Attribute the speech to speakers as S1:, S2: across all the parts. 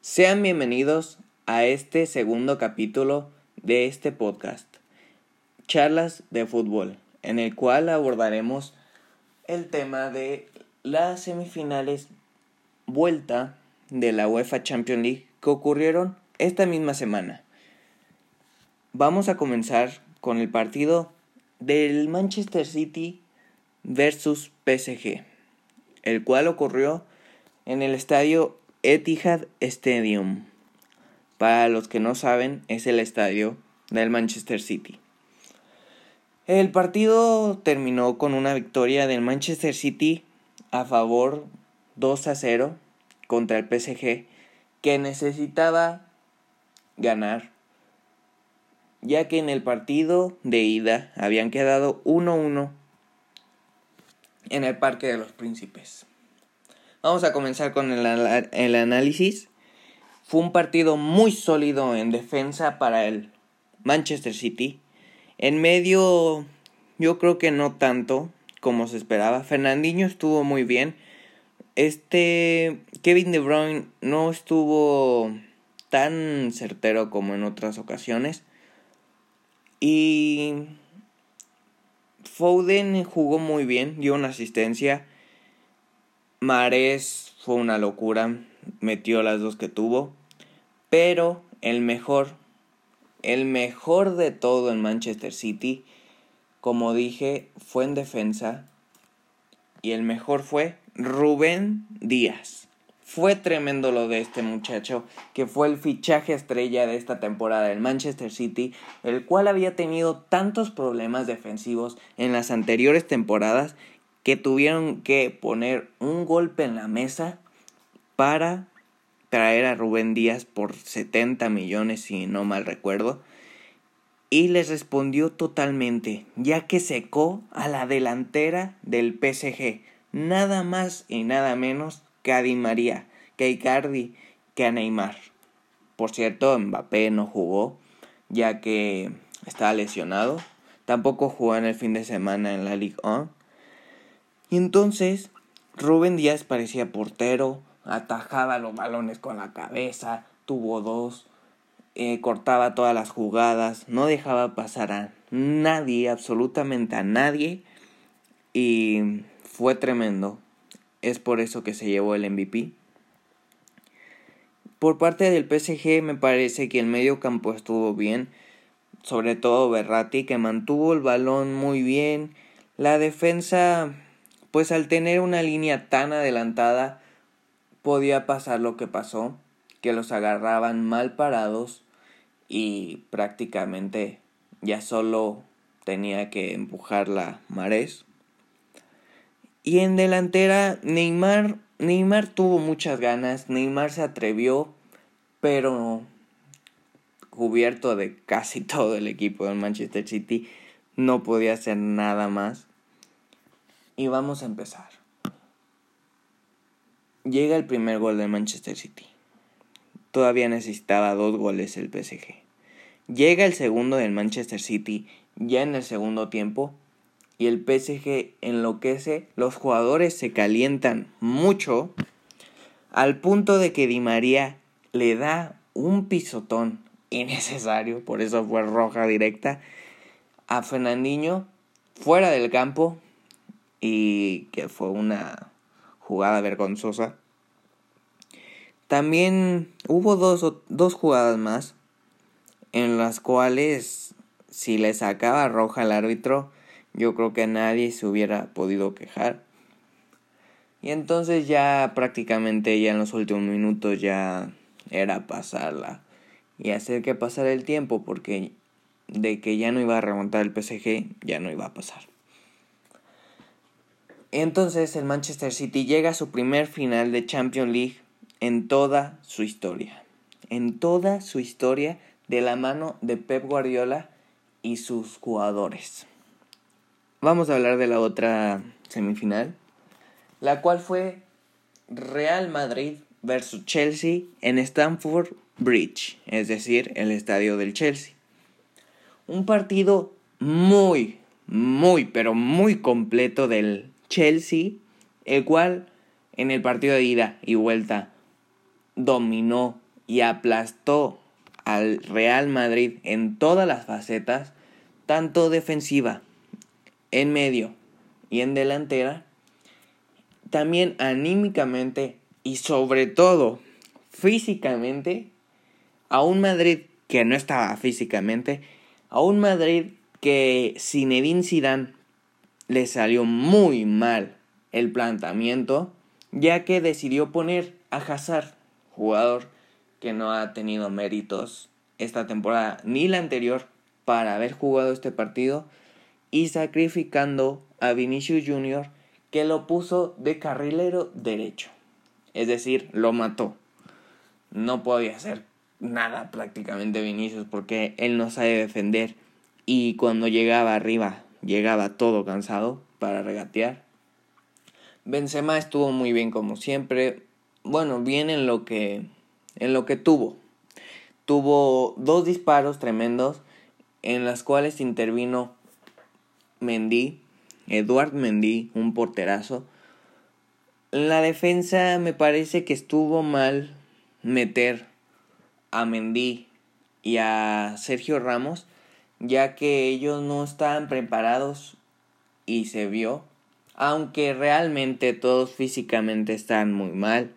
S1: Sean bienvenidos a este segundo capítulo de este podcast, Charlas de Fútbol, en el cual abordaremos el tema de las semifinales vuelta de la UEFA Champions League que ocurrieron esta misma semana. Vamos a comenzar con el partido del Manchester City versus PSG, el cual ocurrió en el estadio Etihad Stadium. Para los que no saben, es el estadio del Manchester City. El partido terminó con una victoria del Manchester City a favor 2 a 0 contra el PSG que necesitaba ganar ya que en el partido de ida habían quedado 1-1 en el Parque de los Príncipes. Vamos a comenzar con el, el, análisis. Fue un partido muy sólido en defensa para el Manchester City. En medio, yo creo que no tanto como se esperaba. Fernandinho estuvo muy bien. Este Kevin De Bruyne no estuvo tan certero como en otras ocasiones. Y Foden jugó muy bien, dio una asistencia. Mares fue una locura, metió las dos que tuvo. Pero el mejor, el mejor de todo en Manchester City, como dije, fue en defensa. Y el mejor fue Rubén Díaz. Fue tremendo lo de este muchacho, que fue el fichaje estrella de esta temporada del Manchester City, el cual había tenido tantos problemas defensivos en las anteriores temporadas que tuvieron que poner un golpe en la mesa para traer a Rubén Díaz por 70 millones, si no mal recuerdo. Y les respondió totalmente, ya que secó a la delantera del PSG, nada más y nada menos que a Di María, que a Icardi, que a Neymar. Por cierto, Mbappé no jugó, ya que estaba lesionado. Tampoco jugó en el fin de semana en la Ligue 1. Y entonces, Rubén Díaz parecía portero, atajaba los balones con la cabeza, tuvo dos, eh, cortaba todas las jugadas, no dejaba pasar a nadie, absolutamente a nadie. Y fue tremendo. Es por eso que se llevó el MVP. Por parte del PSG me parece que el medio campo estuvo bien, sobre todo Berratti que mantuvo el balón muy bien. La defensa, pues al tener una línea tan adelantada, podía pasar lo que pasó, que los agarraban mal parados y prácticamente ya solo tenía que empujar la Marés. Y en delantera, Neymar, Neymar tuvo muchas ganas, Neymar se atrevió, pero cubierto de casi todo el equipo del Manchester City, no podía hacer nada más. Y vamos a empezar. Llega el primer gol del Manchester City. Todavía necesitaba dos goles el PSG. Llega el segundo del Manchester City ya en el segundo tiempo y el PSG enloquece, los jugadores se calientan mucho al punto de que Di María le da un pisotón innecesario, por eso fue roja directa, a Fernandinho fuera del campo y que fue una jugada vergonzosa. También hubo dos, dos jugadas más en las cuales si le sacaba roja al árbitro yo creo que nadie se hubiera podido quejar. Y entonces ya prácticamente ya en los últimos minutos ya era pasarla y hacer que pasara el tiempo porque de que ya no iba a remontar el PSG ya no iba a pasar. Entonces el Manchester City llega a su primer final de Champions League en toda su historia. En toda su historia de la mano de Pep Guardiola y sus jugadores vamos a hablar de la otra semifinal, la cual fue Real Madrid versus Chelsea en Stamford Bridge, es decir, el estadio del Chelsea. Un partido muy, muy, pero muy completo del Chelsea, el cual en el partido de ida y vuelta dominó y aplastó al Real Madrid en todas las facetas, tanto defensiva, en medio y en delantera, también anímicamente y sobre todo físicamente, a un Madrid que no estaba físicamente, a un Madrid que Zinedine Zidane le salió muy mal el planteamiento, ya que decidió poner a Hazard, jugador que no ha tenido méritos esta temporada ni la anterior para haber jugado este partido, y sacrificando a Vinicius Jr., que lo puso de carrilero derecho. Es decir, lo mató. No podía hacer nada prácticamente Vinicius porque él no sabe defender y cuando llegaba arriba llegaba todo cansado para regatear. Benzema estuvo muy bien como siempre. Bueno, bien en lo que en lo que tuvo. Tuvo dos disparos tremendos en las cuales intervino Mendy, Eduard Mendy, un porterazo. La defensa me parece que estuvo mal meter a Mendy y a Sergio Ramos, ya que ellos no estaban preparados y se vio, aunque realmente todos físicamente están muy mal,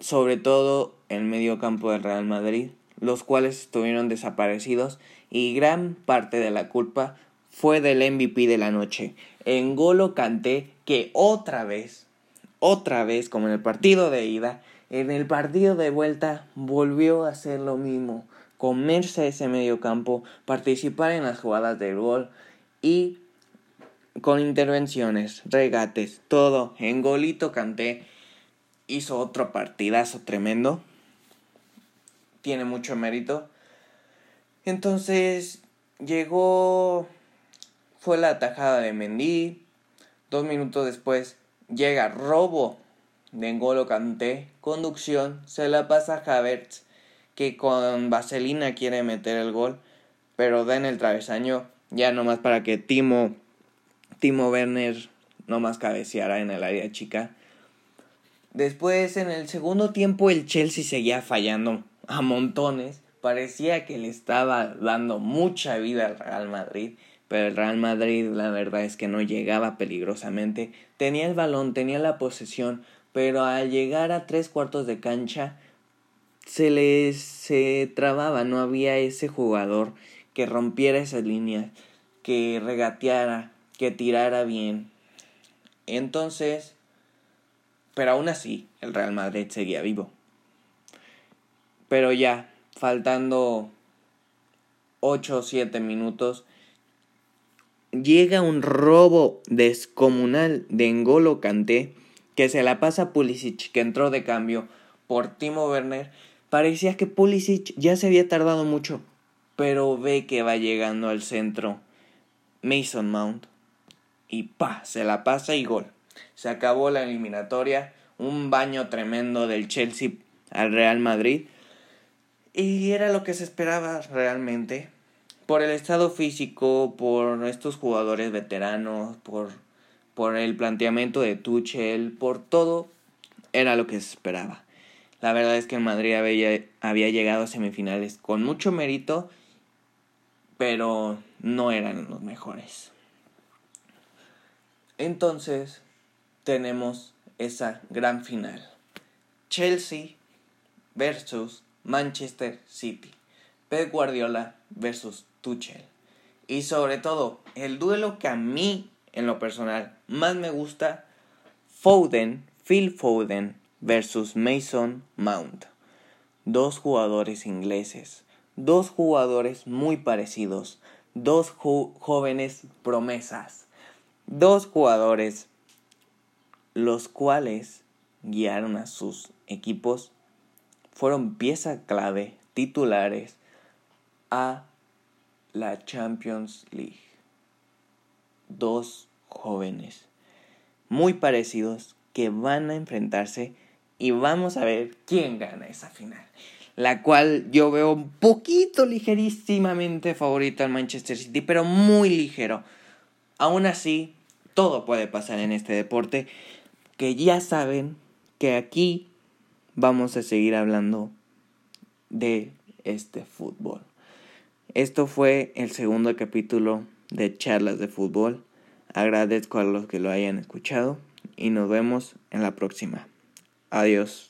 S1: sobre todo el medio campo del Real Madrid, los cuales estuvieron desaparecidos y gran parte de la culpa fue del MVP de la noche. En Golo Canté que otra vez, otra vez como en el partido de ida, en el partido de vuelta volvió a hacer lo mismo, comerse ese medio campo, participar en las jugadas del gol y con intervenciones, regates, todo. En Golito Canté hizo otro partidazo tremendo. Tiene mucho mérito. Entonces llegó, fue la atajada de Mendy. Dos minutos después llega robo de N'Golo Kanté, conducción, se la pasa a Havertz, que con vaselina quiere meter el gol, pero da en el travesaño, ya nomás para que Timo, Timo Werner nomás cabeceara en el área chica. Después, en el segundo tiempo, el Chelsea seguía fallando a montones. Parecía que le estaba dando mucha vida al Real Madrid, pero el Real Madrid la verdad es que no llegaba peligrosamente. Tenía el balón, tenía la posesión, pero al llegar a tres cuartos de cancha se les se trababa, no había ese jugador que rompiera esas líneas, que regateara, que tirara bien. Entonces, pero aún así, el Real Madrid seguía vivo. Pero ya, faltando 8 o 7 minutos, llega un robo descomunal de Engolo Kanté que se la pasa a Pulisic, que entró de cambio por Timo Werner, parecía que Pulisic ya se había tardado mucho, pero ve que va llegando al centro Mason Mount y pa, se la pasa y gol. Se acabó la eliminatoria, un baño tremendo del Chelsea al Real Madrid y era lo que se esperaba realmente por el estado físico, por estos jugadores veteranos, por por el planteamiento de Tuchel, por todo, era lo que se esperaba. La verdad es que el Madrid había, había llegado a semifinales con mucho mérito, pero no eran los mejores. Entonces, tenemos esa gran final. Chelsea versus Manchester City. Pep Guardiola versus Tuchel. Y sobre todo, el duelo que a mí en lo personal más me gusta Foden, Phil Foden versus Mason Mount. Dos jugadores ingleses, dos jugadores muy parecidos, dos jóvenes promesas, dos jugadores los cuales guiaron a sus equipos, fueron pieza clave, titulares a la Champions League. Dos jóvenes muy parecidos que van a enfrentarse y vamos a ver quién gana esa final. La cual yo veo un poquito ligerísimamente favorito al Manchester City, pero muy ligero. Aún así, todo puede pasar en este deporte. Que ya saben que aquí vamos a seguir hablando de este fútbol. Esto fue el segundo capítulo de charlas de fútbol. Agradezco a los que lo hayan escuchado y nos vemos en la próxima. Adiós.